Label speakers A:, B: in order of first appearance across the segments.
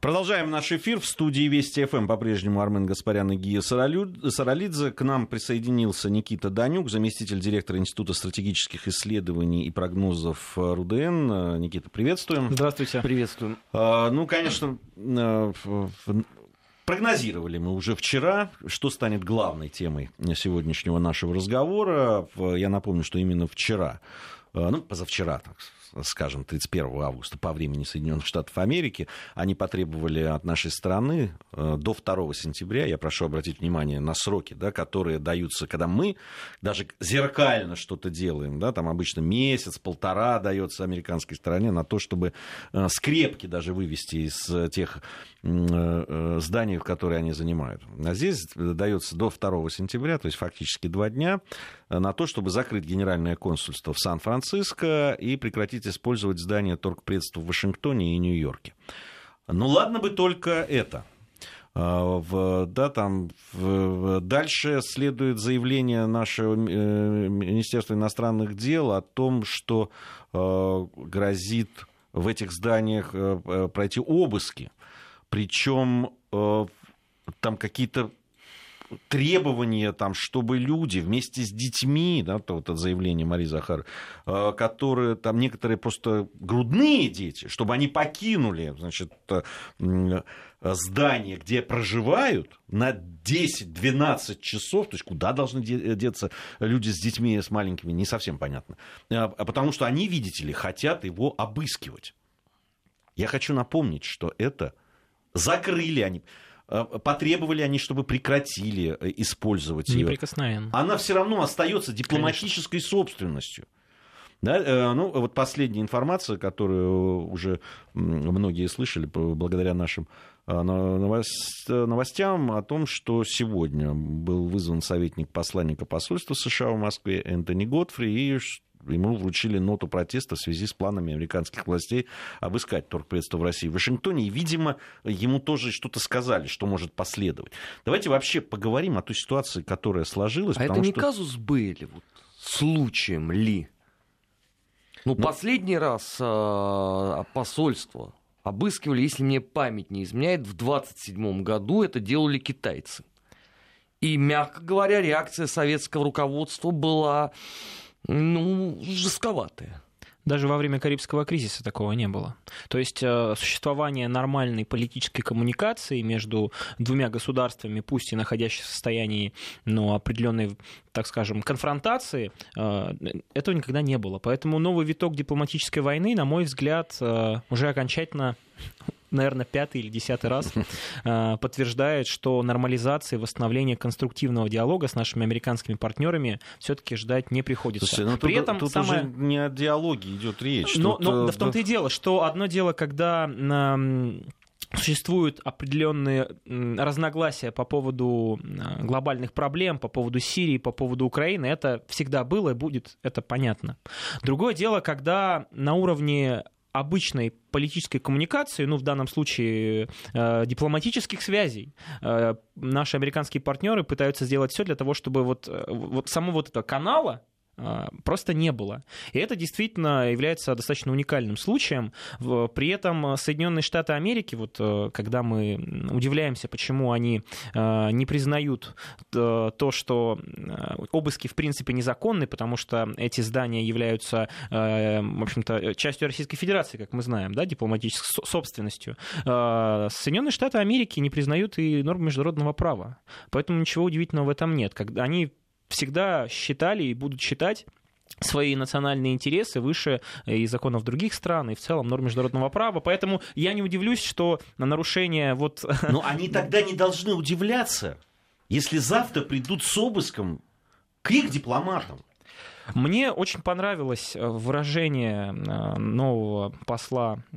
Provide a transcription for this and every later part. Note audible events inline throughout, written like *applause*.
A: Продолжаем наш эфир в студии Вести ФМ. По-прежнему Армен Гаспарян и Гия Саралидзе. К нам присоединился Никита Данюк, заместитель директора Института стратегических исследований и прогнозов РУДН. Никита, приветствуем.
B: Здравствуйте.
C: Приветствуем.
A: А, ну, конечно, э, Прогнозировали мы уже вчера, что станет главной темой сегодняшнего нашего разговора. Я напомню, что именно вчера, э, ну, позавчера, так скажем, 31 августа по времени Соединенных Штатов Америки, они потребовали от нашей страны э, до 2 сентября, я прошу обратить внимание на сроки, да, которые даются, когда мы даже зеркально что-то делаем, да, там обычно месяц, полтора дается американской стороне на то, чтобы э, скрепки даже вывести из тех э, зданий, в которые они занимают. А здесь дается до 2 сентября, то есть фактически два дня, на то, чтобы закрыть генеральное консульство в Сан-Франциско и прекратить использовать здание торгпредств в Вашингтоне и Нью-Йорке. Ну ладно бы только это. А, в, да, там, в, дальше следует заявление нашего э, Министерства иностранных дел о том, что э, грозит в этих зданиях э, пройти обыски. Причем там какие-то требования, там, чтобы люди вместе с детьми, да, то вот это заявление Марии Захар, э, которые там некоторые просто грудные дети, чтобы они покинули, значит, э, здание, где проживают, на 10-12 часов, то есть куда должны деться люди с детьми, с маленькими, не совсем понятно. А потому что они, видите ли, хотят его обыскивать. Я хочу напомнить, что это закрыли они. Э, потребовали они, чтобы прекратили э, использовать ее.
B: Неприкосновенно.
A: Она все равно остается дипломатической Конечно. собственностью. Да, э, ну, вот последняя информация, которую уже многие слышали благодаря нашим новостям о том, что сегодня был вызван советник посланника посольства США в Москве Энтони Готфри, и ему вручили ноту протеста в связи с планами американских властей обыскать торгпредство в России в Вашингтоне. И, видимо, ему тоже что-то сказали, что может последовать. Давайте вообще поговорим о той ситуации, которая сложилась.
C: А это не что... казус были, вот, случаем ли? Ну, ну, последний раз э, посольство обыскивали, если мне память не изменяет, в 27 году это делали китайцы. И, мягко говоря, реакция советского руководства была ну, жестковатые.
B: Даже во время Карибского кризиса такого не было. То есть э, существование нормальной политической коммуникации между двумя государствами, пусть и находящихся в состоянии ну, определенной, так скажем, конфронтации, э, этого никогда не было. Поэтому новый виток дипломатической войны, на мой взгляд, э, уже окончательно наверное, пятый или десятый раз э, подтверждает, что нормализации, восстановления конструктивного диалога с нашими американскими партнерами все-таки ждать не приходится.
A: Слушайте, ну, При тут, этом тут самое... уже не о диалоге идет речь.
B: Но, тут, но да в том-то и дело, что одно дело, когда существуют определенные разногласия по поводу глобальных проблем, по поводу Сирии, по поводу Украины. Это всегда было и будет, это понятно. Другое дело, когда на уровне обычной политической коммуникации, ну, в данном случае э, дипломатических связей, э, наши американские партнеры пытаются сделать все для того, чтобы вот, э, вот само вот этого канала, просто не было. И это действительно является достаточно уникальным случаем. При этом Соединенные Штаты Америки, вот э, когда мы удивляемся, почему они э, не признают э, то, что обыски в принципе незаконны, потому что эти здания являются, в общем-то, частью Российской Федерации, как мы знаем, да, дипломатической собственностью. Соединенные Штаты Америки не признают и нормы международного права. Поэтому ничего удивительного в этом нет. Когда они всегда считали и будут считать свои национальные интересы выше и законов других стран, и в целом норм международного права. Поэтому я не удивлюсь, что на нарушение вот... *laughs*
A: Но они тогда не должны удивляться, если завтра придут с обыском к их дипломатам.
B: Мне очень понравилось э, выражение э, нового посла э,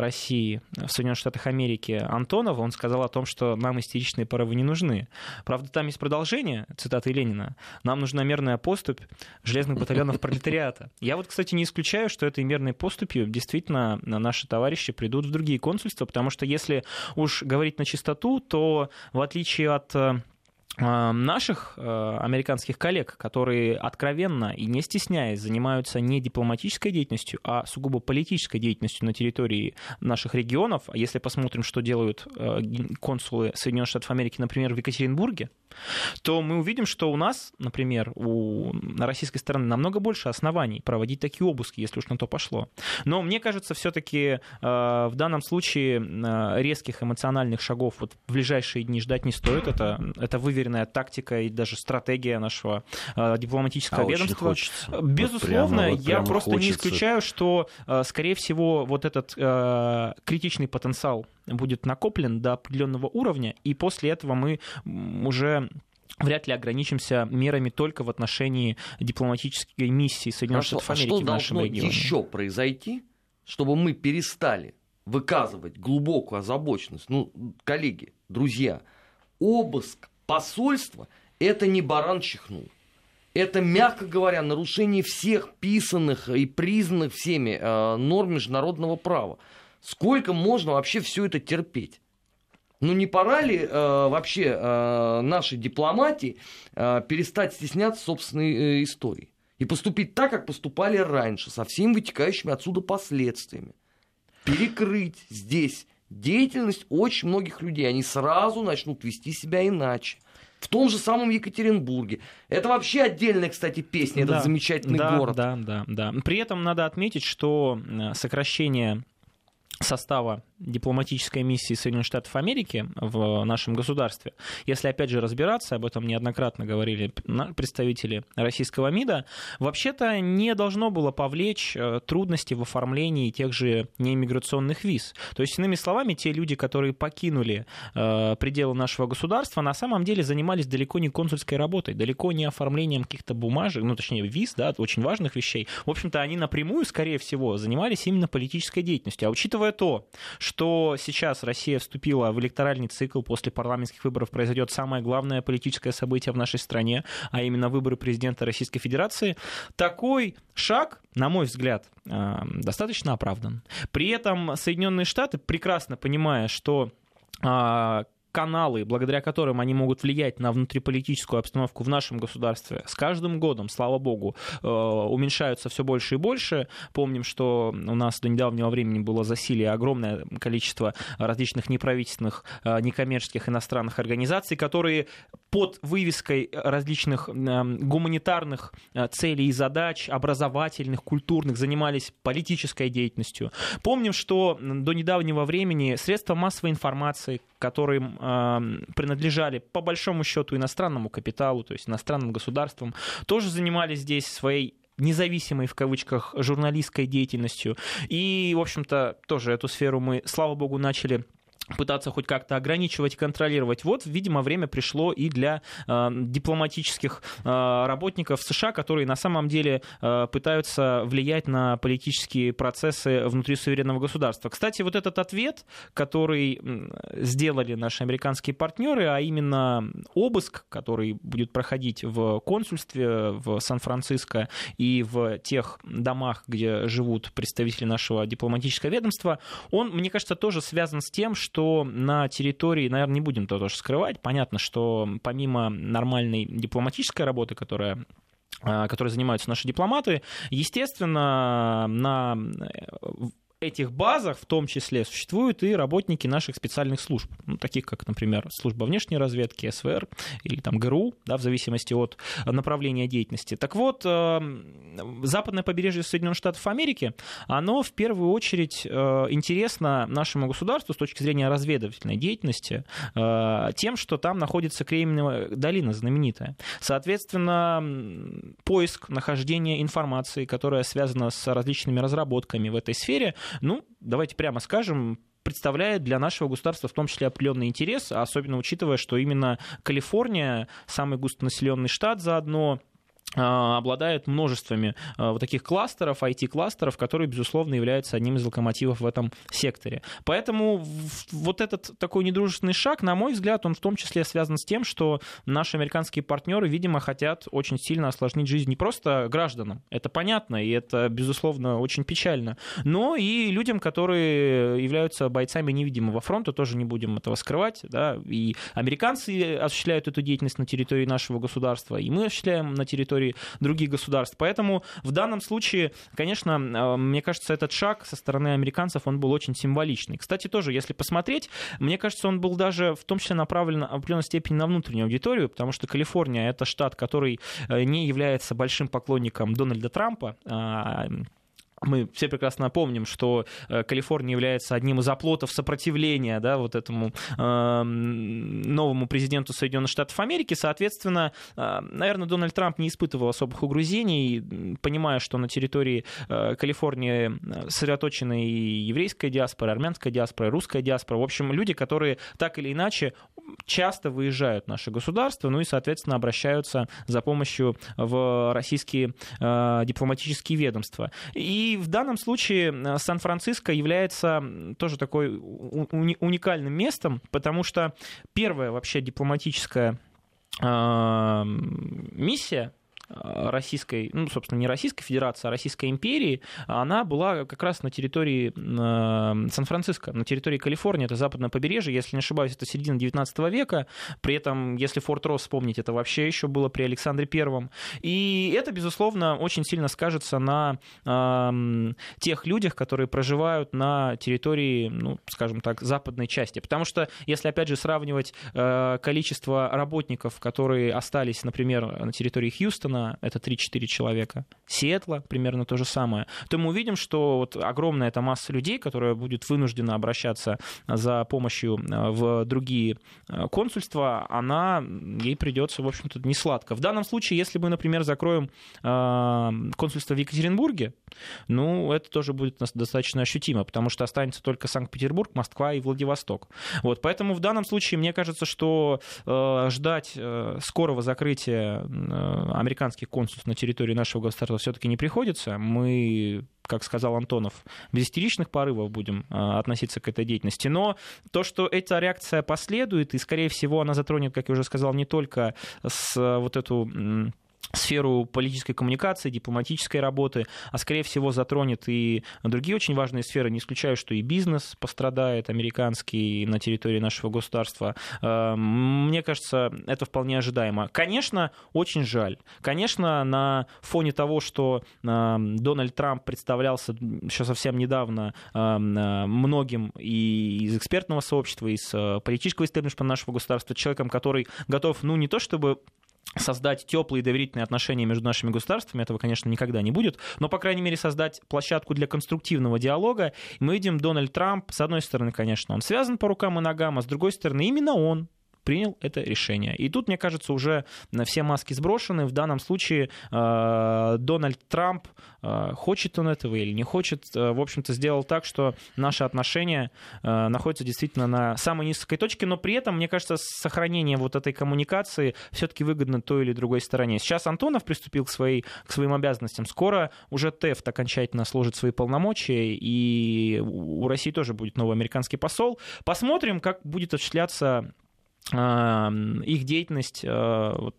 B: России в Соединенных Штатах Америки Антонова. Он сказал о том, что нам истеричные порывы не нужны. Правда, там есть продолжение, цитаты Ленина. Нам нужна мерная поступь железных батальонов пролетариата. Я вот, кстати, не исключаю, что этой мерной поступью действительно наши товарищи придут в другие консульства, потому что если уж говорить на чистоту, то в отличие от наших э, американских коллег, которые откровенно и не стесняясь занимаются не дипломатической деятельностью, а сугубо политической деятельностью на территории наших регионов. А если посмотрим, что делают консулы Соединенных Штатов Америки, например, в Екатеринбурге, то мы увидим, что у нас, например, у, на российской стороны намного больше оснований проводить такие обыски, если уж на то пошло. Но мне кажется, все-таки в данном случае резких эмоциональных шагов вот в ближайшие дни ждать не стоит. Это, это выверенная тактика и даже стратегия нашего э, дипломатического а ведомства. Безусловно, вот прямо, я просто хочется. не исключаю, что, э, скорее всего, вот этот э, критичный потенциал будет накоплен до определенного уровня, и после этого мы уже вряд ли ограничимся мерами только в отношении дипломатической миссии Соединенных Хорошо, Штатов Америки а
C: что в нашем регионе. еще произойти, чтобы мы перестали выказывать глубокую озабоченность? Ну, коллеги, друзья, обыск посольство – это не баран чихнул. Это, мягко говоря, нарушение всех писанных и признанных всеми э, норм международного права. Сколько можно вообще все это терпеть? Ну не пора ли э, вообще э, нашей дипломатии э, перестать стесняться собственной э, истории и поступить так, как поступали раньше, со всеми вытекающими отсюда последствиями? Перекрыть здесь деятельность очень многих людей. Они сразу начнут вести себя иначе. В том же самом Екатеринбурге. Это вообще отдельная, кстати, песня, да, этот замечательный
B: да,
C: город.
B: Да, да, да. При этом надо отметить, что э, сокращение состава дипломатической миссии Соединенных Штатов Америки в нашем государстве. Если, опять же, разбираться, об этом неоднократно говорили представители российского МИДа, вообще-то не должно было повлечь э, трудности в оформлении тех же неиммиграционных виз. То есть, иными словами, те люди, которые покинули э, пределы нашего государства, на самом деле занимались далеко не консульской работой, далеко не оформлением каких-то бумажек, ну, точнее, виз, да, очень важных вещей. В общем-то, они напрямую, скорее всего, занимались именно политической деятельностью. А учитывая то, что сейчас Россия вступила в электоральный цикл, после парламентских выборов произойдет самое главное политическое событие в нашей стране, а именно выборы президента Российской Федерации, такой шаг, на мой взгляд, э, достаточно оправдан. При этом Соединенные Штаты, прекрасно понимая, что а, каналы, благодаря которым они могут влиять на внутриполитическую обстановку в нашем государстве, с каждым годом, слава богу, э, уменьшаются все больше и больше. Помним, что у нас до недавнего времени было засилие огромное количество различных неправительственных, э, некоммерческих иностранных организаций, которые под вывеской различных гуманитарных э, целей и задач, образовательных, культурных, занимались политической деятельностью. Помним, что до недавнего времени средства массовой информации, которым принадлежали по большому счету иностранному капиталу, то есть иностранным государствам, тоже занимались здесь своей независимой в кавычках журналистской деятельностью. И, в общем-то, тоже эту сферу мы, слава богу, начали пытаться хоть как-то ограничивать контролировать. Вот, видимо, время пришло и для э, дипломатических э, работников США, которые на самом деле э, пытаются влиять на политические процессы внутри суверенного государства. Кстати, вот этот ответ, который сделали наши американские партнеры, а именно обыск, который будет проходить в консульстве в Сан-Франциско и в тех домах, где живут представители нашего дипломатического ведомства, он, мне кажется, тоже связан с тем, что что на территории, наверное, не будем то тоже скрывать, понятно, что помимо нормальной дипломатической работы, которая а, которой занимаются наши дипломаты, естественно, на этих базах в том числе существуют и работники наших специальных служб, ну, таких как, например, служба внешней разведки, СВР или там ГРУ, да, в зависимости от направления деятельности. Так вот, э, западное побережье Соединенных Штатов Америки, оно в первую очередь э, интересно нашему государству с точки зрения разведывательной деятельности э, тем, что там находится Кремниевая долина знаменитая. Соответственно, поиск, нахождение информации, которая связана с различными разработками в этой сфере, ну, давайте прямо скажем, представляет для нашего государства в том числе определенный интерес, особенно учитывая, что именно Калифорния, самый густонаселенный штат заодно, а, обладает множествами а, вот таких кластеров, IT-кластеров, которые, безусловно, являются одним из локомотивов в этом секторе. Поэтому вот этот такой недружественный шаг, на мой взгляд, он в том числе связан с тем, что наши американские партнеры, видимо, хотят очень сильно осложнить жизнь не просто гражданам, это понятно, и это, безусловно, очень печально, но и людям, которые являются бойцами невидимого фронта, тоже не будем этого скрывать, да, и американцы осуществляют эту деятельность на территории нашего государства, и мы осуществляем на территории территории других государств. Поэтому в данном случае, конечно, э, мне кажется, этот шаг со стороны американцев, он был очень символичный. Кстати, тоже, если посмотреть, мне кажется, он был даже в том числе направлен в определенной степени на внутреннюю аудиторию, потому что Калифорния — это штат, который э, не является большим поклонником Дональда Трампа, а, мы все прекрасно помним, что э, Калифорния является одним из оплотов сопротивления да, вот этому э, новому президенту Соединенных Штатов Америки. Соответственно, э, наверное, Дональд Трамп не испытывал особых угрызений, понимая, что на территории э, Калифорнии э, сосредоточена и еврейская диаспора, и армянская диаспора, и русская диаспора. В общем, люди, которые так или иначе часто выезжают в наше государство, ну и, соответственно, обращаются за помощью в российские э, дипломатические ведомства. И в данном случае э, Сан-Франциско является тоже такой уникальным местом, потому что первая вообще дипломатическая миссия российской, ну, собственно, не Российской Федерации, а Российской империи, она была как раз на территории э, Сан-Франциско, на территории Калифорнии, это западное побережье, если не ошибаюсь, это середина 19 века, при этом, если Форт Росс вспомнить, это вообще еще было при Александре Первом, и это, безусловно, очень сильно скажется на э, тех людях, которые проживают на территории, ну, скажем так, западной части, потому что, если, опять же, сравнивать э, количество работников, которые остались, например, на территории Хьюстона, Бостона это 3-4 человека, Сиэтла примерно то же самое, то мы увидим, что вот огромная эта масса людей, которая будет вынуждена обращаться за помощью э, в другие э, консульства, она, ей придется, в общем-то, не сладко. В данном случае, если мы, например, закроем э, консульство в Екатеринбурге, ну, это тоже будет достаточно ощутимо, потому что останется только Санкт-Петербург, Москва и Владивосток. Вот, поэтому в данном случае мне кажется, что э, ждать э, скорого закрытия э, американских консульств на территории нашего государства все-таки не приходится. Мы как сказал Антонов, без истеричных порывов будем а, относиться к этой деятельности. Но то, что эта реакция последует, и, скорее всего, она затронет, как я уже сказал, не только с вот эту сферу политической коммуникации, дипломатической работы, а скорее всего затронет и другие очень важные сферы. Не исключаю, что и бизнес пострадает, американский, на территории нашего государства. Эм, мне кажется, это вполне ожидаемо. Конечно, очень жаль. Конечно, на фоне того, что эм, Дональд Трамп представлялся еще совсем недавно э, многим и из экспертного сообщества, из э, политического истеблишмента нашего государства, человеком, который готов, ну, не то чтобы создать теплые доверительные отношения между нашими государствами, этого, конечно, никогда не будет, но, по крайней мере, создать площадку для конструктивного диалога. Мы видим Дональд Трамп, с одной стороны, конечно, он связан по рукам и ногам, а с другой стороны, именно он принял это решение. И тут, мне кажется, уже все маски сброшены. В данном случае э, Дональд Трамп, э, хочет он этого или не хочет, э, в общем-то, сделал так, что наши отношения находятся действительно на самой низкой точке, но при этом, мне кажется, сохранение вот этой коммуникации все-таки выгодно той или другой стороне. Сейчас Антонов приступил к, своей, к своим обязанностям. Скоро уже ТЭФТ окончательно сложит свои полномочия, и у России тоже будет новый американский посол. Посмотрим, как будет осуществляться их деятельность, э, вот,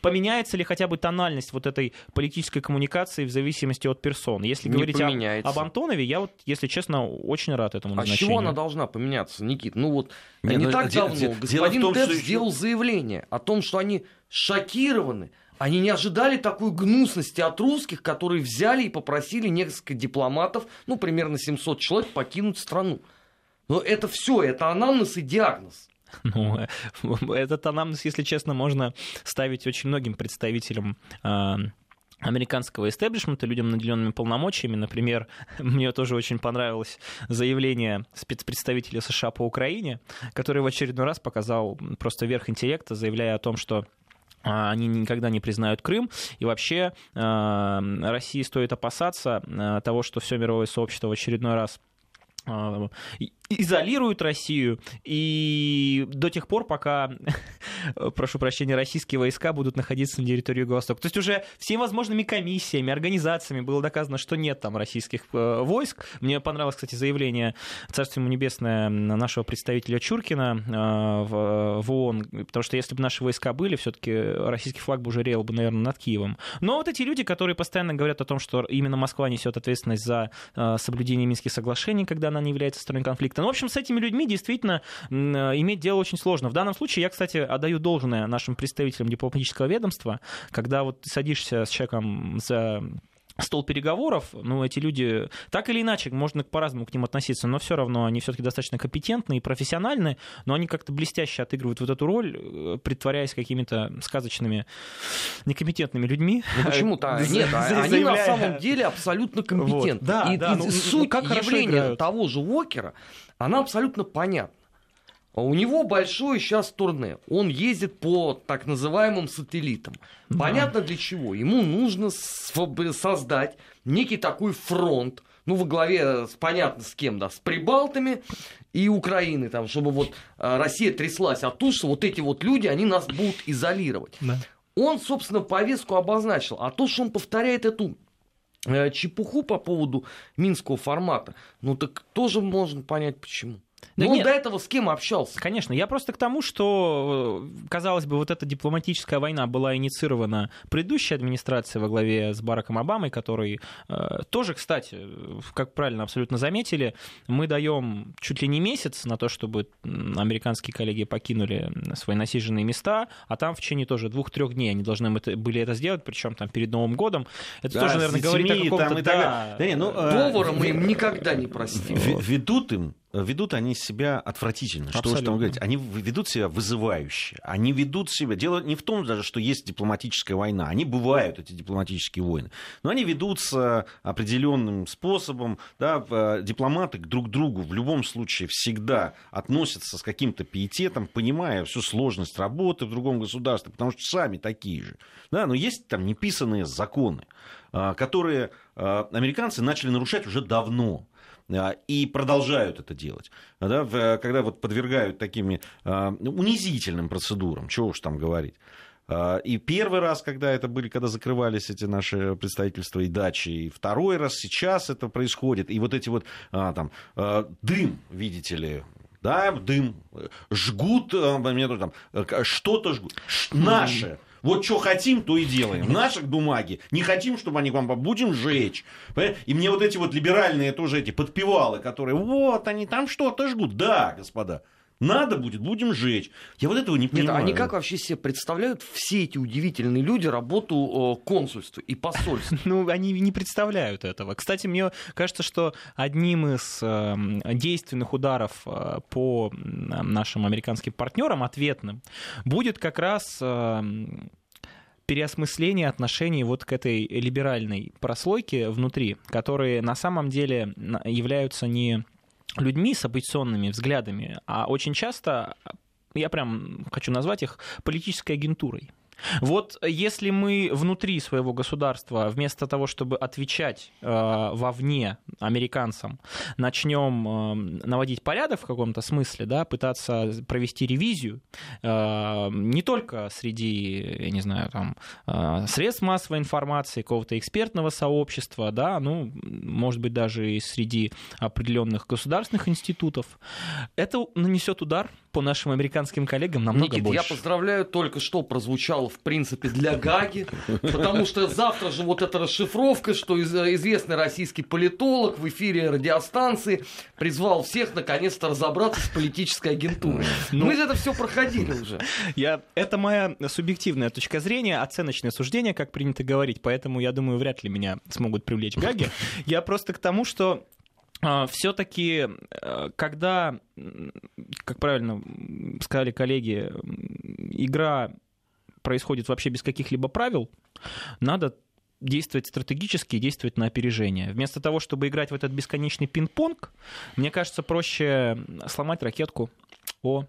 B: поменяется ли хотя бы тональность вот этой политической коммуникации в зависимости от персон. Если не говорить о, об Антонове, я вот, если честно, очень рад этому
C: а
B: назначению.
C: А чего она должна поменяться, Никит? Ну вот не, не ну, так давно дело господин том, Тед что... сделал заявление о том, что они шокированы, они не ожидали такой гнусности от русских, которые взяли и попросили несколько дипломатов, ну, примерно 700 человек, покинуть страну. Но это все, это анамнез и диагноз. *laughs*
B: Ну, этот анамнез, если честно, можно ставить очень многим представителям а, американского истеблишмента, людям, наделенными полномочиями. Например, *laughs* мне тоже очень понравилось заявление спецпредставителя США по Украине, который в очередной раз показал просто верх интеллекта, заявляя о том, что а, они никогда не признают Крым, и вообще России стоит опасаться того, что все мировое сообщество в очередной раз изолируют Россию, и до тех пор, пока э, *laughs* прошу прощения, российские войска будут находиться на территории Юго-Востока. То есть уже всеми возможными комиссиями, организациями было доказано, что нет там российских э, войск. Мне понравилось, кстати, заявление Царство ему небесное нашего представителя Чуркина в, в ООН, потому что если бы наши войска были, все-таки российский флаг бы уже реял бы, наверное, над Киевом. Но вот эти люди, которые постоянно говорят о том, что именно Москва несет ответственность за соблюдение Минских соглашений, когда она не является стороной конфликта. Ну, в общем, с этими людьми действительно иметь дело очень сложно. В данном случае я, кстати, отдаю должное нашим представителям дипломатического ведомства, когда вот садишься с человеком за стол переговоров, ну, эти люди, так или иначе, можно по-разному к ним относиться, но все равно они все-таки достаточно компетентны и профессиональны, но они как-то блестяще отыгрывают вот эту роль, э, притворяясь какими-то сказочными некомпетентными людьми.
C: Ну, почему-то? *laughs* Нет, а они на самом деле абсолютно компетентны. Вот.
B: Да,
C: и,
B: да,
C: и
B: ну,
C: суть
B: ну, как
C: явления того же Уокера, она абсолютно понятна. А у него большое сейчас турне. Он ездит по так называемым сателлитам. Да. Понятно для чего. Ему нужно создать некий такой фронт, ну, во главе, с, понятно, с кем, да, с Прибалтами и Украиной, там, чтобы вот э, Россия тряслась от того, что вот эти вот люди, они нас будут изолировать. Да. Он, собственно, повестку обозначил. А то, что он повторяет эту э, чепуху по поводу минского формата, ну, так тоже можно понять, почему. Да ну, он до этого с кем общался?
B: Конечно, я просто к тому, что, э, казалось бы, вот эта дипломатическая война была инициирована предыдущей администрацией во главе с Бараком Обамой, который э, тоже, кстати, как правильно абсолютно заметили, мы даем чуть ли не месяц на то, чтобы американские коллеги покинули свои насиженные места, а там в течение тоже двух-трех дней они должны были это сделать, причем там перед Новым годом. Это да, тоже, наверное, говорит о каком-то... Да,
C: да, не, ну, Повара мы им никогда не простим.
A: Ведут им ведут они себя отвратительно. Абсолютно. Что уж там говорить. Они ведут себя вызывающе. Они ведут себя... Дело не в том даже, что есть дипломатическая война. Они бывают, эти дипломатические войны. Но они ведутся определенным способом. Да, э, дипломаты друг к другу в любом случае всегда относятся с каким-то пиететом, понимая всю сложность работы в другом государстве, потому что сами такие же. Да, но есть там неписанные законы, э, которые э, американцы начали нарушать уже давно. А, и продолжают это делать. Да, когда вот подвергают такими а, унизительным процедурам, чего уж там говорить. А, и первый раз, когда это были, когда закрывались эти наши представительства и дачи, и второй раз сейчас это происходит. И вот эти вот там дым, видите ли, да, дым, жгут, там, что-то жгут, наше, вот что хотим, то и делаем. Наших бумаги не хотим, чтобы они к вам будем жечь. И мне вот эти вот либеральные тоже эти подпевалы, которые вот они там что-то жгут. Да, господа. Надо будет, будем жечь. Я вот этого не понимаю.
C: Нет, они как вообще себе представляют все эти удивительные люди работу консульства и посольства? *laughs*
B: Ну, они не представляют этого. Кстати, мне кажется, что одним из эм, действенных ударов э, по нашим американским партнерам, ответным, будет как раз эм, переосмысление отношений вот к этой либеральной прослойке внутри, которые на самом деле являются не людьми с оппозиционными взглядами, а очень часто, я прям хочу назвать их политической агентурой. Вот если мы внутри своего государства, вместо того, чтобы отвечать э, вовне американцам, начнем э, наводить порядок в каком-то смысле, да, пытаться провести ревизию, э, не только среди, я не знаю, там, э, средств массовой информации, какого-то экспертного сообщества, да, ну, может быть, даже и среди определенных государственных институтов, это нанесет удар по нашим американским коллегам намного
C: Никит,
B: больше.
C: я поздравляю, только что прозвучало, в принципе, для Гаги, потому что завтра же вот эта расшифровка, что известный российский политолог в эфире радиостанции призвал всех наконец-то разобраться с политической агентурой. Ну, Мы это все проходили уже.
B: Я, это моя субъективная точка зрения, оценочное суждение, как принято говорить, поэтому я думаю, вряд ли меня смогут привлечь Гаги. Я просто к тому, что а, все-таки, э, когда, как правильно сказали коллеги, игра происходит вообще без каких-либо правил, надо действовать стратегически и действовать на опережение. Вместо того, чтобы играть в этот бесконечный пинг-понг, мне кажется, проще сломать ракетку о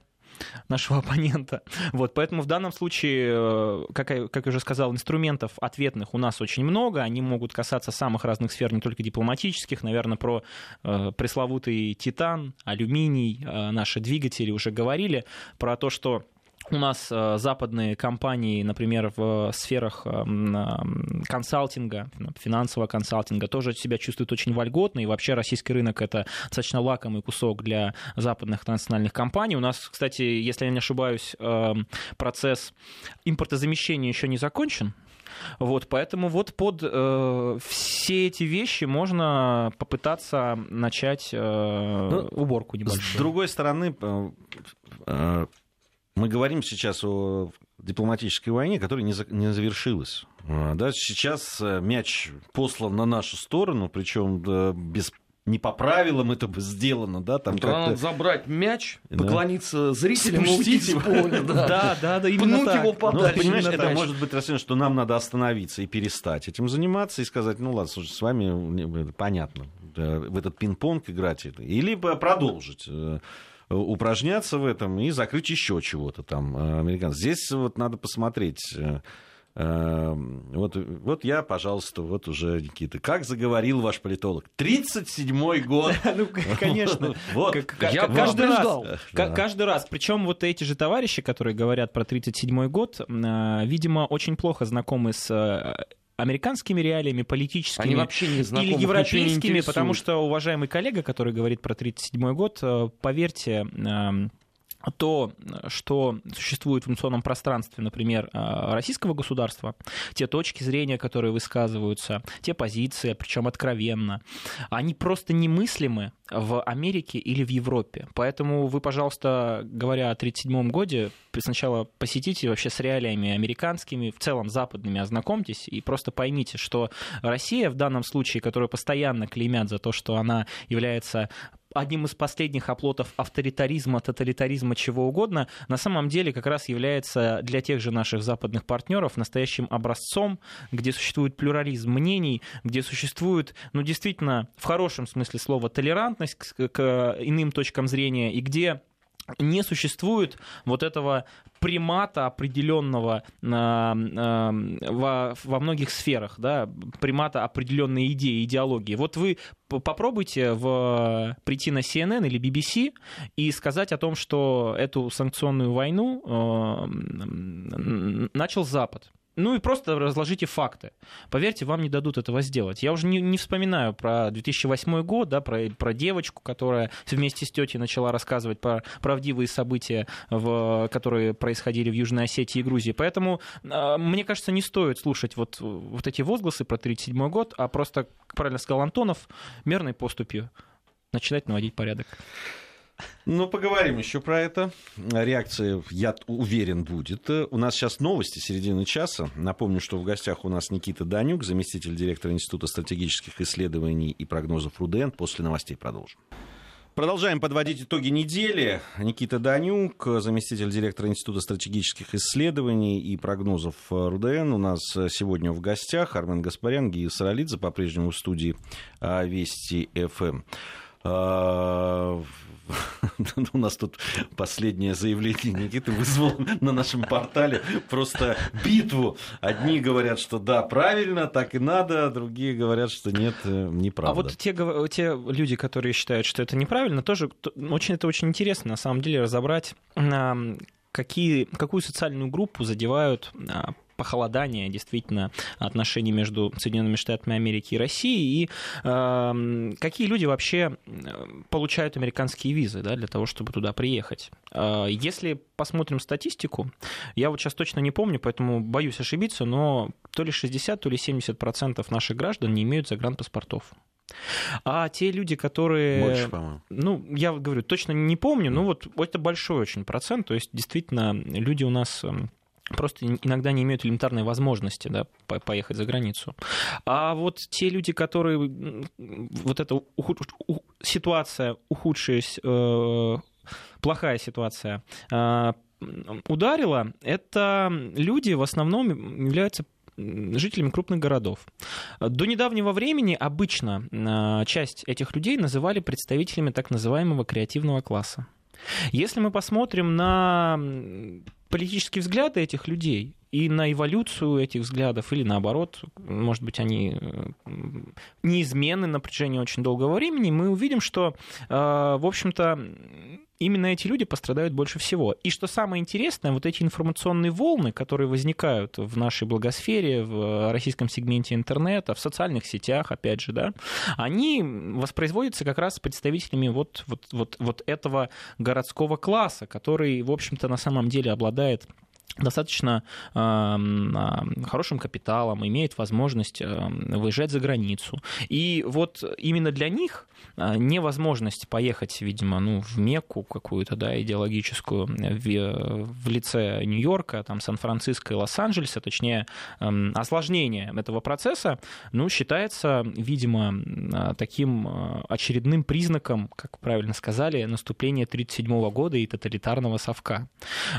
B: нашего *laughs* оппонента. Вот, поэтому в данном случае, э, как я, как я уже сказал, инструментов ответных у нас очень много. Они могут касаться самых разных сфер, не только дипломатических. Наверное, про э, пресловутый титан, алюминий, э, наши двигатели уже говорили. Про то, что у нас э, западные компании, например, в сферах э, э, консалтинга, финансового консалтинга, тоже себя чувствуют очень вольготно, и вообще российский рынок это достаточно лакомый кусок для западных транснациональных компаний. У нас, кстати, если я не ошибаюсь, процесс импортозамещения еще не закончен, вот, поэтому вот под э, все эти вещи можно попытаться начать э, ну, уборку небольшую.
A: С другой стороны, э, мы говорим сейчас о дипломатической войне, которая не, за, не завершилась. А, да, сейчас э, мяч послан на нашу сторону, причем да, без не по правилам это бы сделано, да, там
C: как надо забрать мяч, да. поклониться зрителям и уйти с поля, да. *laughs*
B: да, да, да, именно так.
A: его подальше. Ну, понимаешь, это может быть расценено, что нам надо остановиться и перестать этим заниматься и сказать, ну ладно, слушай, с вами понятно, в этот пинг-понг играть, или продолжить э, упражняться в этом и закрыть еще чего-то там э, американцев. Здесь вот надо посмотреть. Э, э, вот, вот я, пожалуйста, вот уже, Никита, как заговорил ваш политолог? 37-й год. *laughs*
B: Ну, конечно. *laughs* Вот. Я каждый раз. Каждый раз. Причем вот эти же товарищи, которые говорят про 37-й год, видимо, очень плохо знакомы с американскими реалиями, политическими
C: Они вообще не знакомы,
B: или европейскими, потому что уважаемый коллега, который говорит про 1937 год, э, поверьте, эм, то, что существует в информационном пространстве, например, э, российского государства, те точки зрения, которые высказываются, те позиции, причем откровенно, они просто немыслимы в Америке или в Европе. Поэтому вы, пожалуйста, говоря о 1937 годе, сначала посетите вообще с реалиями американскими, в целом западными, ознакомьтесь и просто поймите, что Россия в данном случае, которая постоянно клеймят за то, что она является одним из последних оплотов авторитаризма, тоталитаризма, чего угодно, на самом деле как раз является для тех же наших западных партнеров настоящим образцом, где существует плюрализм мнений, где существует, ну, действительно, в хорошем смысле слова, толерантность к, к иным точкам зрения, и где не существует вот этого примата определенного э, э, во, во многих сферах, да, примата определенной идеи, идеологии. Вот вы попробуйте в, прийти на CNN или BBC и сказать о том, что эту санкционную войну э, начал Запад. Ну и просто разложите факты. Поверьте, вам не дадут этого сделать. Я уже не, не вспоминаю про 2008 год, да, про, про девочку, которая вместе с тетей начала рассказывать про правдивые события, в, которые происходили в Южной Осетии и Грузии. Поэтому, э, мне кажется, не стоит слушать вот, вот эти возгласы про 1937 год, а просто, как правильно сказал Антонов, мерной поступью начинать наводить порядок.
A: Ну, поговорим еще про это. Реакция, я уверен, будет. У нас сейчас новости середины часа. Напомню, что в гостях у нас Никита Данюк, заместитель директора Института стратегических исследований и прогнозов РУДН. После новостей продолжим. Продолжаем подводить итоги недели. Никита Данюк, заместитель директора Института стратегических исследований и прогнозов РУДН. У нас сегодня в гостях Армен Гаспарян, Гия Саралидзе, по-прежнему в студии Вести ФМ. *laughs* У нас тут последнее заявление Никиты вызвало на нашем портале просто битву. Одни говорят, что да, правильно, так и надо, другие говорят, что нет, э, неправда.
B: А вот те, те люди, которые считают, что это неправильно, тоже очень, это очень интересно, на самом деле, разобрать какие, какую социальную группу задевают а, похолодание действительно отношений между Соединенными Штатами Америки и Россией, и э, какие люди вообще получают американские визы да, для того, чтобы туда приехать. Э, если посмотрим статистику, я вот сейчас точно не помню, поэтому боюсь ошибиться, но то ли 60, то ли 70 процентов наших граждан не имеют загранпаспортов. А те люди, которые...
A: Больше, по-моему.
B: Ну, я говорю, точно не помню, но вот это большой очень процент. То есть, действительно, люди у нас эм, просто иногда не имеют элементарной возможности да, поехать за границу. А вот те люди, которые вот эта ухуд... ситуация ухудшилась, э, плохая ситуация, э, ударила, это люди в основном являются жителями крупных городов. До недавнего времени обычно э, часть этих людей называли представителями так называемого креативного класса. Если мы посмотрим на политические взгляды этих людей, и на эволюцию этих взглядов, или наоборот, может быть, они неизменны на протяжении очень долгого времени, мы увидим, что, в общем-то, именно эти люди пострадают больше всего. И что самое интересное, вот эти информационные волны, которые возникают в нашей благосфере, в российском сегменте интернета, в социальных сетях, опять же, да, они воспроизводятся как раз представителями вот, вот, вот, вот этого городского класса, который, в общем-то, на самом деле обладает достаточно э, хорошим капиталом, имеет возможность э, выезжать за границу. И вот именно для них э, невозможность поехать, видимо, ну, в Мекку какую-то, да, идеологическую в, в лице Нью-Йорка, там, Сан-Франциско и Лос-Анджелеса, точнее, э, осложнение этого процесса, ну, считается, видимо, таким очередным признаком, как правильно сказали, наступления 1937 года и тоталитарного совка.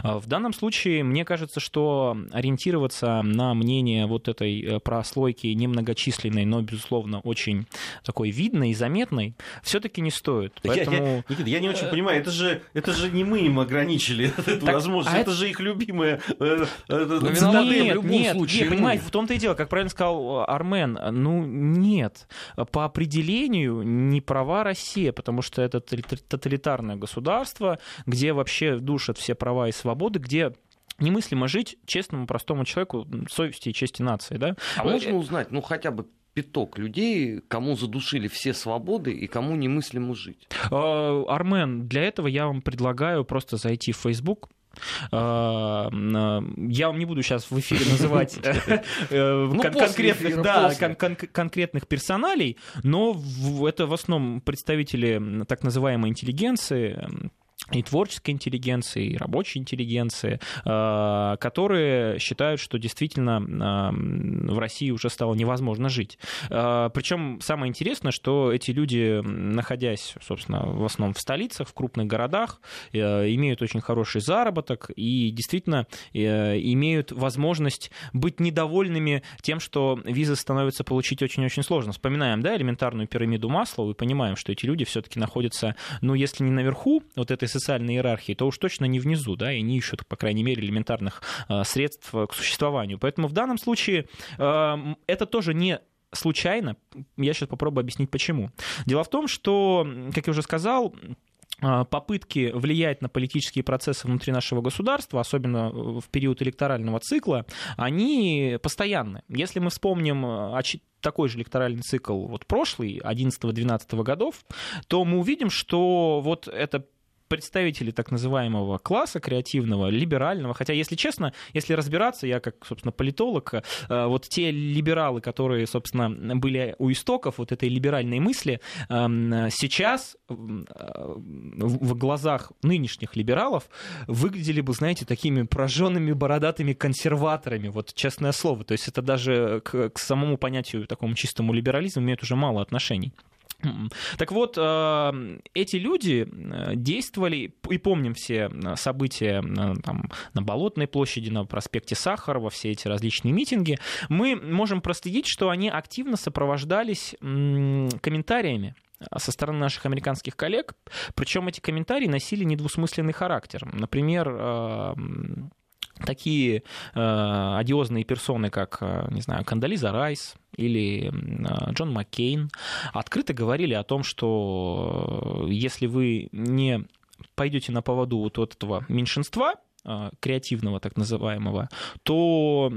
B: В данном случае, мне кажется, что ориентироваться на мнение вот этой э, прослойки немногочисленной, но, безусловно, очень такой видной и заметной, все-таки не стоит.
A: Поэтому... Я, я, Никита, я не очень понимаю, это же, это же не мы им ограничили *laughs* эту так, возможность, а это, это же их любимая э,
B: э, нет, в любом нет, случае. Нет, понимаете, в том-то и дело, как правильно сказал Армен, ну нет, по определению не права Россия, потому что это тоталитарное государство, где вообще душат все права и свободы, где немыслимо жить честному, простому человеку совести и чести нации. Да?
C: А можно узнать, ну хотя бы пяток людей, кому задушили все свободы и кому немыслимо жить?
B: А, Армен, для этого я вам предлагаю просто зайти в Facebook, а, я вам не буду сейчас в эфире *laughs* называть э, ну, конкретных, да, конкретных персоналей, но это в основном представители так называемой интеллигенции, и творческой интеллигенции, и рабочей интеллигенции, э, которые считают, что действительно э, в России уже стало невозможно жить. Э, Причем самое интересное, что эти люди, находясь, собственно, в основном в столицах, в крупных городах, имеют очень хороший заработок и действительно имеют возможность быть недовольными тем, что визы становится получить очень-очень сложно. Вспоминаем, да, элементарную пирамиду масла, и понимаем, что эти люди все-таки находятся, ну, если не наверху вот этой социальной иерархии, то уж точно не внизу, да, и не ищут, по крайней мере, элементарных э, средств к существованию. Поэтому в данном случае э, это тоже не случайно. Я сейчас попробую объяснить, почему. Дело в том, что, как я уже сказал, э, попытки влиять на политические процессы внутри нашего государства, особенно в период электорального цикла, они постоянны. Если мы вспомним такой же электоральный цикл вот прошлый, 11-12 годов, то мы увидим, что вот это представители так называемого класса креативного, либерального, хотя, если честно, если разбираться, я как, собственно, политолог, э, вот те либералы, которые, собственно, были у истоков вот этой либеральной мысли, эм, сейчас э, в глазах нынешних либералов выглядели бы, знаете, такими прожженными бородатыми консерваторами, вот честное слово. То есть это даже к, к самому понятию такому чистому либерализму имеет уже мало отношений. Так вот, э, эти люди э, действовали, и помним все э, события там, на Болотной площади, на проспекте Сахарова, все эти различные митинги, мы можем проследить, что они активно сопровождались комментариями со стороны наших американских коллег, причем эти комментарии носили недвусмысленный характер. Например, такие э, одиозные персоны, как, э, не знаю, Кандализа Райс или э, Джон Маккейн, открыто говорили о том, что э, если вы не пойдете на поводу вот этого меньшинства, э, креативного так называемого, то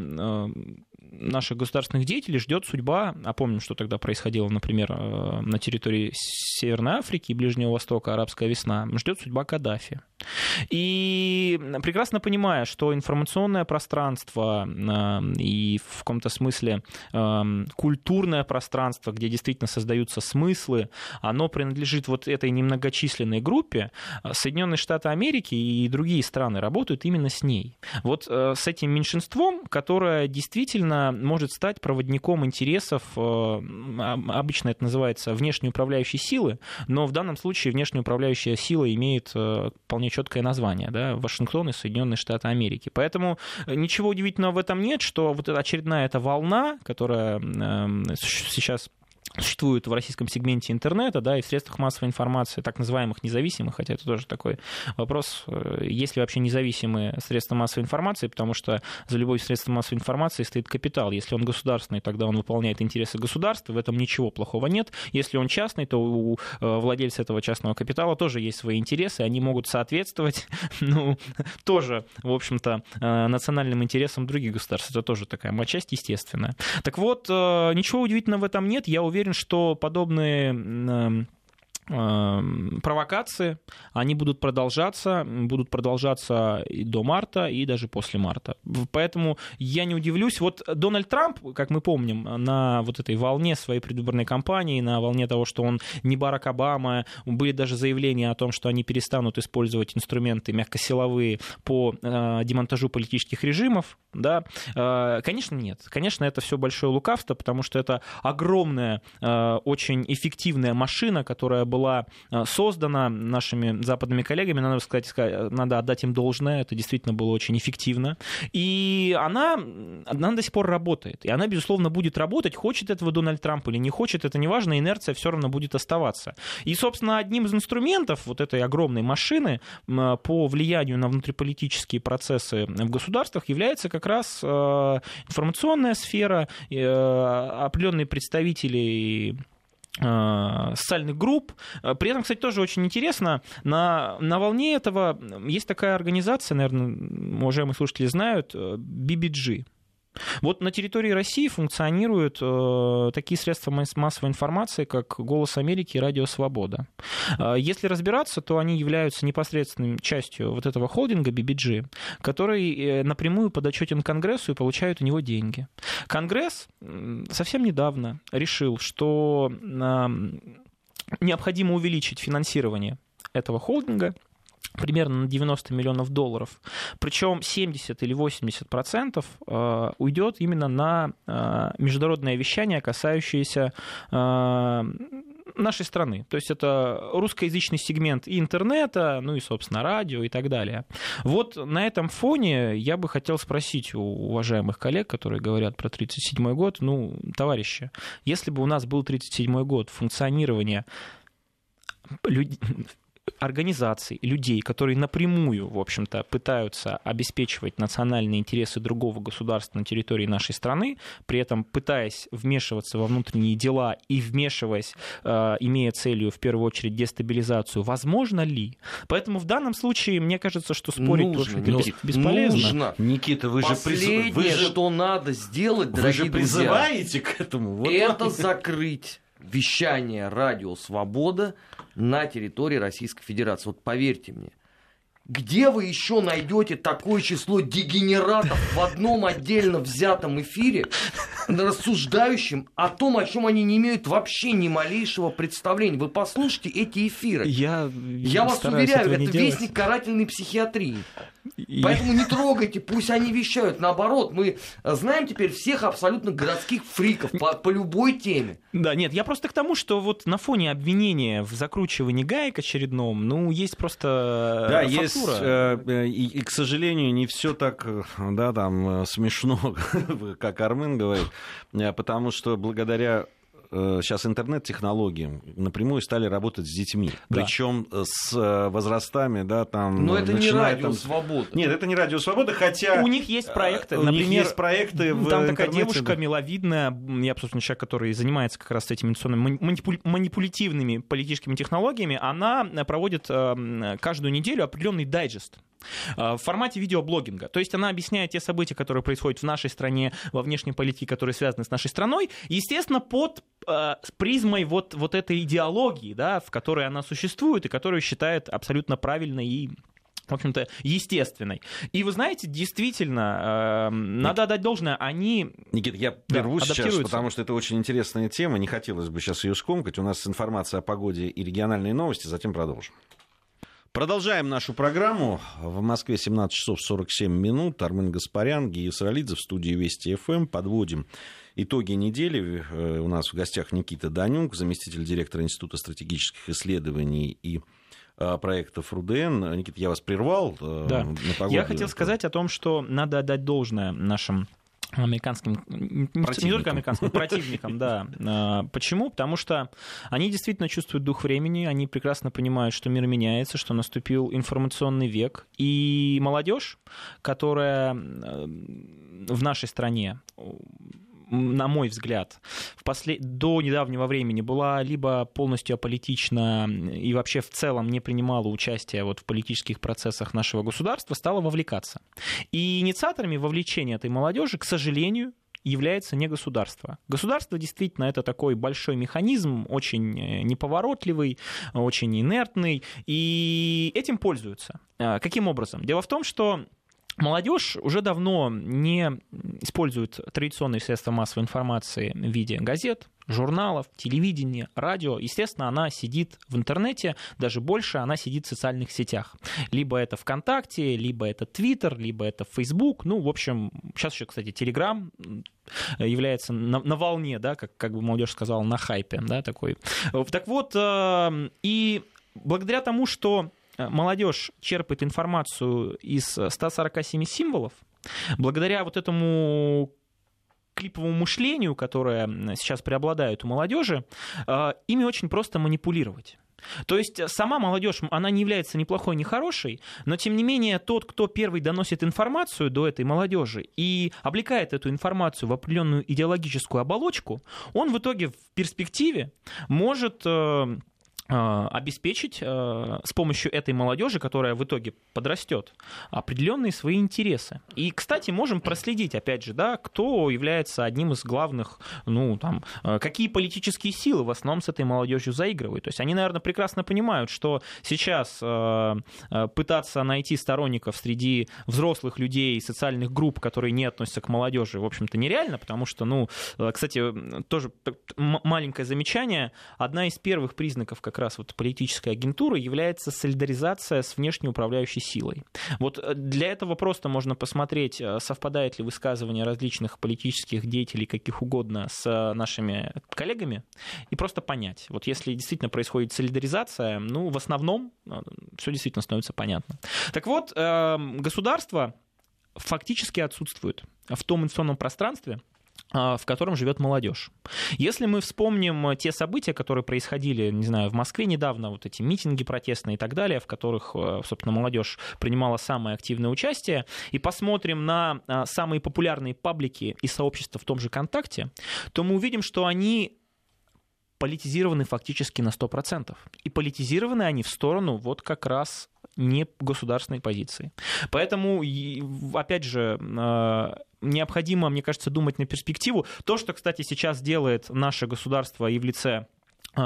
B: наших государственных деятелей ждет судьба, а помним, что тогда происходило, например, э, на территории Северной Африки и Ближнего Востока, арабская весна, ждет судьба Каддафи. И прекрасно понимая, что информационное пространство э, и в каком-то смысле э, культурное пространство, где действительно создаются смыслы, оно принадлежит вот этой немногочисленной группе, Соединенные Штаты Америки и другие страны работают именно с ней. Вот с этим меньшинством, которое действительно может стать проводником интересов, э, обычно это называется внешней управляющей силы, но в данном случае внешняя управляющая сила имеет э, вполне четкое название, да, Вашингтон и Соединенные Штаты Америки. Поэтому э, ничего удивительного в этом нет, что вот очередная эта волна, которая сейчас существуют в российском сегменте интернета, да, и в средствах массовой информации, так называемых независимых, хотя это тоже такой вопрос, э, есть ли вообще независимые средства массовой информации, потому что за любой средством массовой информации стоит капитал. Если он государственный, тогда он выполняет интересы государства, в этом ничего плохого нет. Если он частный, то у э, владельца этого частного капитала тоже есть свои интересы, они могут соответствовать, *laughs* ну, тоже, в общем-то, э, национальным интересам других государств. Это тоже такая матчасть естественная. Так вот, ничего удивительного в этом нет. Я уверен, что подобные провокации, они будут продолжаться, будут продолжаться и до марта, и даже после марта. Поэтому я не удивлюсь. Вот Дональд Трамп, как мы помним, на вот этой волне своей предвыборной кампании, на волне того, что он не Барак Обама, были даже заявления о том, что они перестанут использовать инструменты мягкосиловые по э, демонтажу политических режимов, да, э, конечно, нет. Конечно, это все большое лукавство, потому что это огромная, э, очень эффективная машина, которая была э, создана нашими западными коллегами, надо сказать, надо отдать им должное, это действительно было очень эффективно. И она, она до сих пор работает. И она, безусловно, будет работать, хочет этого Дональд Трамп или не хочет, это не важно, инерция все равно будет оставаться. И, собственно, одним из инструментов вот этой огромной машины по влиянию на внутриполитические процессы в государствах является как раз э, информационная сфера, э, определенные представители социальных групп. Э, при этом, кстати, тоже очень интересно, на, на волне этого есть такая организация, наверное, уважаемые слушатели знают, BBG. Вот на территории России функционируют э, такие средства массовой информации, как «Голос Америки» и «Радио Свобода». Э, если разбираться, то они являются непосредственной частью вот этого холдинга BBG, который э, напрямую подотчетен Конгрессу и получает у него деньги. Конгресс э, совсем недавно решил, что э, необходимо увеличить финансирование этого холдинга – примерно на 90 миллионов долларов. Причем 70 или 80 процентов э, уйдет именно на э, международное вещание, касающееся э, нашей страны. То есть это русскоязычный сегмент интернета, ну и, собственно, радио и так далее. Вот на этом фоне я бы хотел спросить у уважаемых коллег, которые говорят про 1937 год, ну, товарищи, если бы у нас был 1937 год функционирования организаций, людей, которые напрямую, в общем-то, пытаются обеспечивать национальные интересы другого государства на территории нашей страны, при этом пытаясь вмешиваться во внутренние дела и вмешиваясь, э, имея целью в первую очередь дестабилизацию, возможно ли? Поэтому в данном случае мне кажется, что спорить
C: нужно, тоже бесполезно. Нужно.
A: Никита, вы же,
C: приз... вы же что надо сделать,
A: вы же призываете друзья, к этому.
C: Вот это закрыть вещание радио «Свобода» на территории Российской Федерации. Вот поверьте мне, где вы еще найдете такое число дегенератов в одном отдельно взятом эфире, рассуждающим о том, о чем они не имеют вообще ни малейшего представления? Вы послушайте эти эфиры.
B: Я,
C: Я вас уверяю, это вестник карательной психиатрии. И... Поэтому не трогайте, пусть они вещают. Наоборот, мы знаем теперь всех абсолютно городских фриков по, по любой теме.
B: Да, нет, я просто к тому, что вот на фоне обвинения в закручивании гаек очередном, ну, есть просто
A: Да, фактура. есть, э, и, и, к сожалению, не все так, да, там, смешно, *laughs* как Армен говорит, э, потому что благодаря сейчас э, интернет-технологиям напрямую стали работать с детьми. Да. Причем с э, возрастами, да, там...
C: Но это не радио там... свобода.
A: Нет, это не радио свобода, хотя...
B: У них есть проекты.
A: У
B: Например,
A: них есть проекты в
B: Там такая девушка да. миловидная, я, собственно, человек, который занимается как раз этими манипулятивными политическими технологиями, она проводит э, каждую неделю определенный дайджест Э, в формате видеоблогинга. То есть она объясняет те события, которые происходят в нашей стране, во внешней политике, которые связаны с нашей страной, естественно, под э, призмой вот, вот этой идеологии, да, в которой она существует и которую считает абсолютно правильной и в общем-то, естественной. И вы знаете, действительно, э, надо отдать должное, они...
A: Никита, я прервусь да, сейчас, потому что это очень интересная тема, не хотелось бы сейчас ее скомкать. У нас информация о погоде и региональные новости, затем продолжим. Продолжаем нашу программу. В Москве 17 часов 47 минут. Армен Гаспарян, Гия Саралидзе в студии Вести ФМ. Эм. Подводим итоги недели. Э, у нас в гостях Никита Данюк, заместитель директора Института стратегических исследований и э, проектов РУДН. Никита, я вас прервал.
B: Э, да. Я хотел сказать о том, что надо отдать должное нашим американским, не, только американским, противникам, да. А, почему? Потому что они действительно чувствуют дух времени, они прекрасно понимают, что мир меняется, что наступил информационный век, и молодежь, которая в нашей стране на мой взгляд, в послед... до недавнего времени была либо полностью аполитична и вообще в целом не принимала участия вот в политических процессах нашего государства, стала вовлекаться. И инициаторами вовлечения этой молодежи, к сожалению, является не государство. Государство действительно это такой большой механизм, очень э, неповоротливый, очень инертный, и этим пользуются. А, каким образом? Дело в том, что Молодежь уже давно не использует традиционные средства массовой информации в виде газет, журналов, телевидения, радио. Естественно, она сидит в интернете, даже больше она сидит в социальных сетях. Либо это ВКонтакте, либо это Твиттер, либо это Фейсбук. Ну, в общем, сейчас еще, кстати, Телеграм является на, на волне, да, как, как бы молодежь сказала, на хайпе, да, такой. Так вот, э, и благодаря тому, что Э, молодежь черпает информацию из 147 символов, благодаря вот этому клиповому мышлению, которое сейчас преобладает у молодежи, э, ими очень просто манипулировать. То есть сама молодежь, она не является ни плохой, ни хорошей, но тем не менее тот, кто первый доносит информацию до этой молодежи и облекает эту информацию в определенную идеологическую оболочку, он в итоге в перспективе может э, Э, обеспечить э, с помощью этой молодежи, которая в итоге подрастет, определенные свои интересы. И, кстати, можем проследить, опять же, да, кто является одним из главных, ну, там, э, какие политические силы в основном с этой молодежью заигрывают. То есть они, наверное, прекрасно понимают, что сейчас пытаться найти сторонников среди взрослых людей, социальных групп, которые не относятся к молодежи, в общем-то, нереально, потому что, ну, кстати, тоже маленькое замечание, одна из первых признаков как раз вот политической агентуры является солидаризация с внешней управляющей силой. Вот э, для этого просто можно посмотреть, э, совпадает ли высказывание различных политических деятелей, каких угодно, с э, нашими коллегами, и просто понять. Вот если действительно происходит солидаризация, ну, в основном все действительно становится понятно. Так вот, государство фактически отсутствует в том информационном пространстве, в котором живет молодежь. Если мы вспомним те события, которые происходили, не знаю, в Москве недавно, вот эти митинги протестные и так далее, в которых, э, собственно, молодежь принимала самое активное участие, и посмотрим на а, самые популярные паблики и сообщества в том же ВКонтакте, то мы увидим, что они политизированы фактически на 100%. И политизированы они в сторону вот как раз не государственной позиции. Поэтому, опять же, э, необходимо, мне кажется, думать на перспективу. То, что, кстати, сейчас делает наше государство и в лице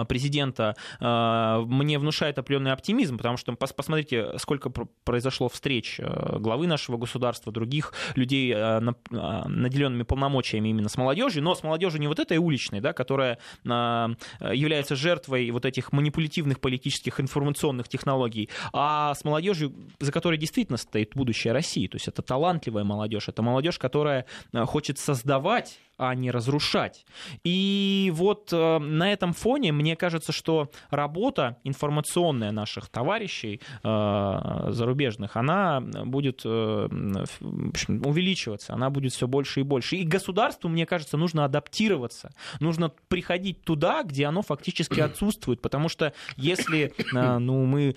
B: президента а, мне внушает определенный оптимизм, потому что посмотрите, сколько произошло встреч а, главы нашего государства, других людей, наделенными полномочиями именно с молодежью, но с молодежью не вот этой уличной, да, которая является жертвой вот этих манипулятивных политических информационных технологий, а с молодежью, за которой действительно стоит будущее России. То есть это талантливая молодежь, это молодежь, которая хочет создавать а не разрушать. И вот э, на этом фоне мне кажется, что работа информационная наших товарищей э, зарубежных, она будет э, общем, увеличиваться, она будет все больше и больше. И государству, мне кажется, нужно адаптироваться, нужно приходить туда, где оно фактически отсутствует, потому что если ну, мы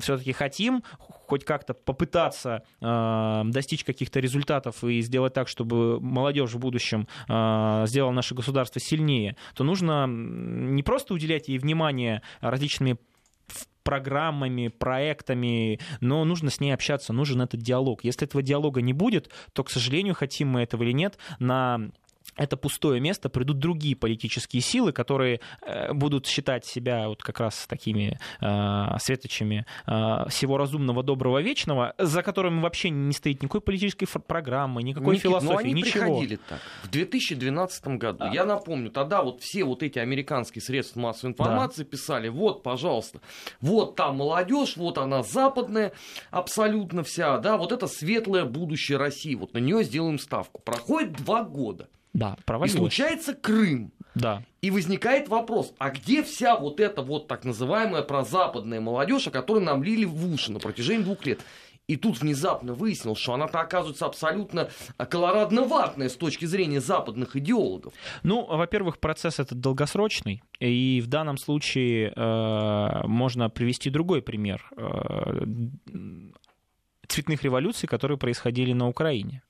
B: все-таки хотим хоть как-то попытаться достичь каких-то результатов и сделать так, чтобы молодежь в будущем э, сделала наше государство сильнее, то нужно не просто уделять ей внимание различными программами, проектами, но нужно с ней общаться, нужен этот диалог. Если этого диалога не будет, то, к сожалению, хотим мы этого или нет, на это пустое место придут другие политические силы, которые э, будут считать себя вот как раз такими э, светочами э, всего разумного, доброго, вечного, за которыми вообще не стоит никакой политической программы, никакой Никит, философии, но они ничего.
C: приходили так. В 2012 году, а. я напомню, тогда вот все вот эти американские средства массовой информации да. писали, вот, пожалуйста, вот там молодежь, вот она западная, абсолютно вся, да, вот это светлое будущее России, вот на нее сделаем ставку. Проходит два года.
B: Да,
C: провалилось. И случается Крым.
B: Да.
C: И возникает вопрос, а где вся вот эта вот так называемая прозападная молодежь, о которой нам лили в уши на протяжении двух лет? И тут внезапно выяснилось, что она-то оказывается абсолютно колорадно-ватная с точки зрения западных идеологов.
B: Ну, во-первых, процесс этот долгосрочный, и в данном случае э, можно привести другой пример. Э, цветных революций, которые происходили на Украине.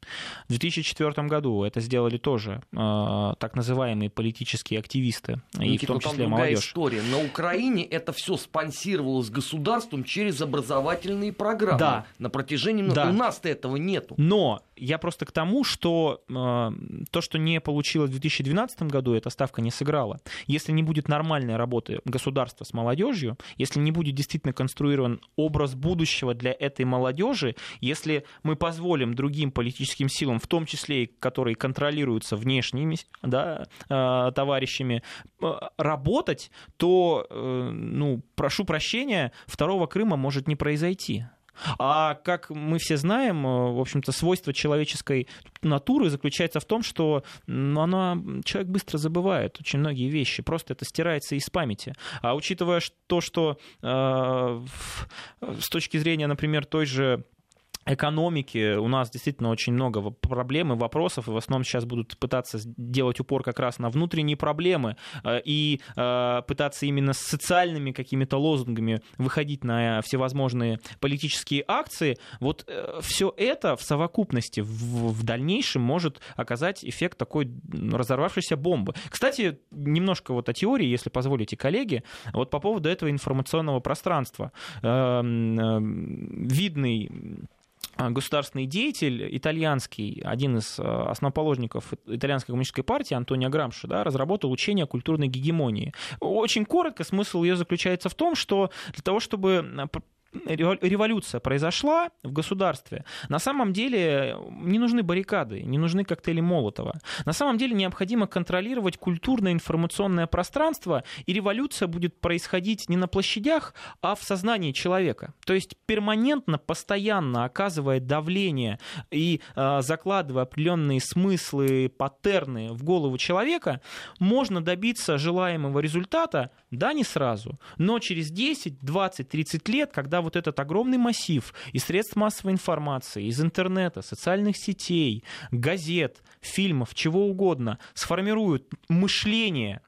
B: В 2004 году это сделали тоже э, так называемые политические активисты,
C: Никита, и в том числе там молодежь. история. На Украине это все спонсировалось государством через образовательные программы. Да. На протяжении... Да. У нас-то этого нету.
B: Но я просто к тому, что э, то, что не получилось в 2012 году, эта ставка не сыграла. Если не будет нормальной работы государства с молодежью, если не будет действительно конструирован образ будущего для этой молодежи, если мы позволим другим политическим силам, в том числе и которые контролируются внешними да, э, товарищами, э, работать, то, э, ну, прошу прощения, второго Крыма может не произойти. А как мы все знаем, в общем-то, свойство человеческой натуры заключается в том, что ну, она, человек быстро забывает очень многие вещи, просто это стирается из памяти. А учитывая то, что э, с точки зрения, например, той же экономики у нас действительно очень много проблем и вопросов, и в основном сейчас будут пытаться делать упор как раз на внутренние проблемы э, и э, пытаться именно с социальными какими-то лозунгами выходить на всевозможные политические акции. Вот э, все это в совокупности в, в дальнейшем может оказать эффект такой разорвавшейся бомбы. Кстати, немножко вот о теории, если позволите, коллеги, вот по поводу этого информационного пространства. Видный а, государственный деятель, итальянский, один из а, основоположников итальянской коммунистической партии, Антонио Грамши, да, разработал учение о культурной гегемонии. Очень коротко, смысл ее заключается в том, что для того, чтобы революция произошла в государстве, на самом деле не нужны баррикады, не нужны коктейли Молотова. На самом деле необходимо контролировать культурное информационное пространство, и революция будет происходить не на площадях, а в сознании человека. То есть перманентно, постоянно оказывая давление и э, закладывая определенные смыслы, паттерны в голову человека, можно добиться желаемого результата, да, не сразу, но через 10, 20, 30 лет, когда вот этот огромный массив из средств массовой информации, из интернета, социальных сетей, газет, фильмов, чего угодно, сформируют мышление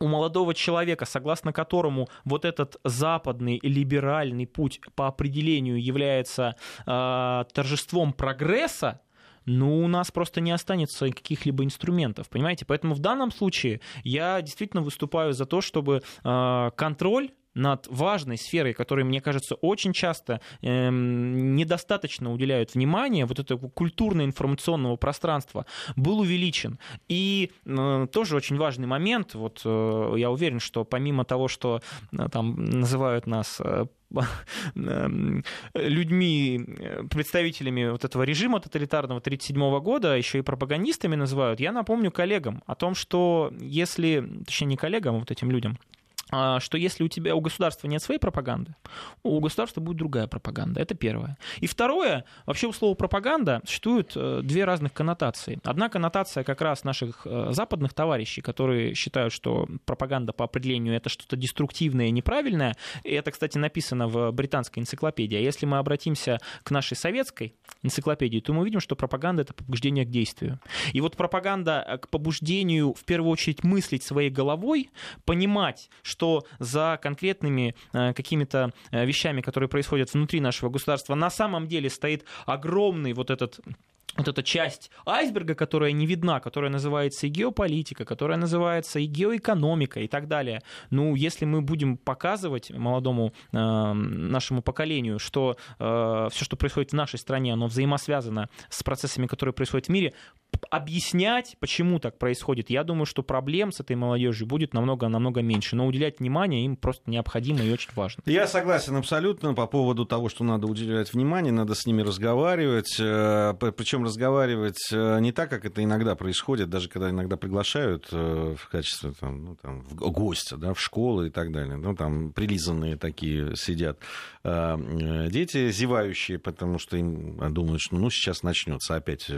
B: у молодого человека, согласно которому вот этот западный либеральный путь по определению является э, торжеством прогресса, ну, у нас просто не останется каких-либо инструментов, понимаете? Поэтому в данном случае я действительно выступаю за то, чтобы э, контроль над важной сферой, которой, мне кажется, очень часто э, недостаточно уделяют внимания, вот это культурно-информационного пространства, был увеличен. И э, тоже очень важный момент, вот э, я уверен, что помимо того, что э, там называют нас э, *laughs* эм, людьми, э, представителями вот этого режима тоталитарного 1937 года, еще и пропагандистами называют, я напомню коллегам о том, что если, точнее не коллегам, а вот этим людям, а, что если у тебя, у государства нет своей пропаганды, у государства будет другая пропаганда. Это первое. И второе, вообще у слова пропаганда существуют э, две разных коннотации. Одна коннотация как раз наших э, западных товарищей, которые считают, что пропаганда по определению это что-то деструктивное и неправильное. И это, кстати, написано в британской энциклопедии. А если мы обратимся к нашей советской энциклопедии, то мы увидим, что пропаганда это побуждение к действию. И вот пропаганда э, к побуждению в первую очередь мыслить своей головой, понимать, что что за конкретными э, какими-то э, вещами, которые происходят внутри нашего государства, на самом деле стоит огромный вот этот вот эта часть айсберга, которая не видна, которая называется и геополитика, которая называется и геоэкономика и так далее. Ну, если мы будем показывать молодому э, нашему поколению, что э, все, что происходит в нашей стране, оно взаимосвязано с процессами, которые происходят в мире, объяснять, почему так происходит, я думаю, что проблем с этой молодежью будет намного-намного меньше. Но уделять внимание им просто необходимо и очень важно.
A: Я согласен абсолютно по поводу того, что надо уделять внимание, надо с ними разговаривать. Э, Причем разговаривать э, не так, как это иногда происходит, даже когда иногда приглашают э, в качестве там, ну, там, гостя да, в школы и так далее. Ну, там прилизанные такие сидят дети, зевающие, потому что им думают, что ну, сейчас начнется опять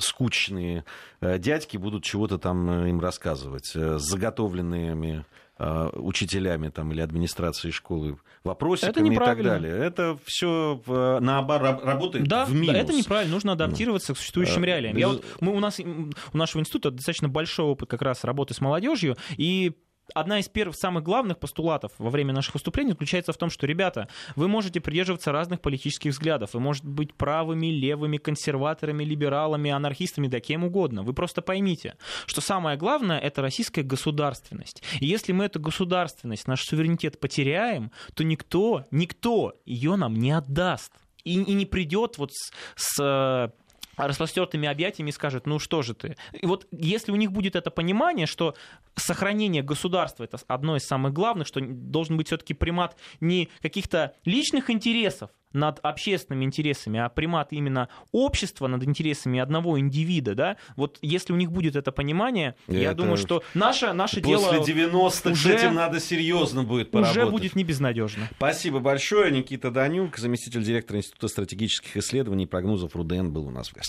A: скучные э, дядьки будут чего-то там э, им рассказывать с заготовленными э, учителями там, или администрацией школы вопросиками и так далее. Это все наоборот работает
B: да,
A: в минус.
B: Да, это неправильно. Нужно адаптироваться к существующим реалиям. Я вот, мы, у, нас, у нашего института достаточно большой опыт как раз работы с молодежью, и одна из первых, самых главных постулатов во время наших выступлений заключается в том, что, ребята, вы можете придерживаться разных политических взглядов, вы можете быть правыми, левыми, консерваторами, либералами, анархистами, да кем угодно. Вы просто поймите, что самое главное — это российская государственность. И если мы эту государственность, наш суверенитет потеряем, то никто, никто ее нам не отдаст. И, и не придет вот с, с распростертыми объятиями скажет, ну что же ты. И вот если у них будет это понимание, что сохранение государства это одно из самых главных, что должен быть все-таки примат не каких-то личных интересов, над общественными интересами, а примат именно общества над интересами одного индивида, да, вот если у них будет это понимание, это я думаю, что наше, наше
A: после
B: дело...
A: После 90-х уже, с этим надо серьезно будет поработать.
B: Уже будет не безнадежно.
A: Спасибо большое. Никита Данюк, заместитель директора Института стратегических исследований и прогнозов РУДН был у нас в гостях.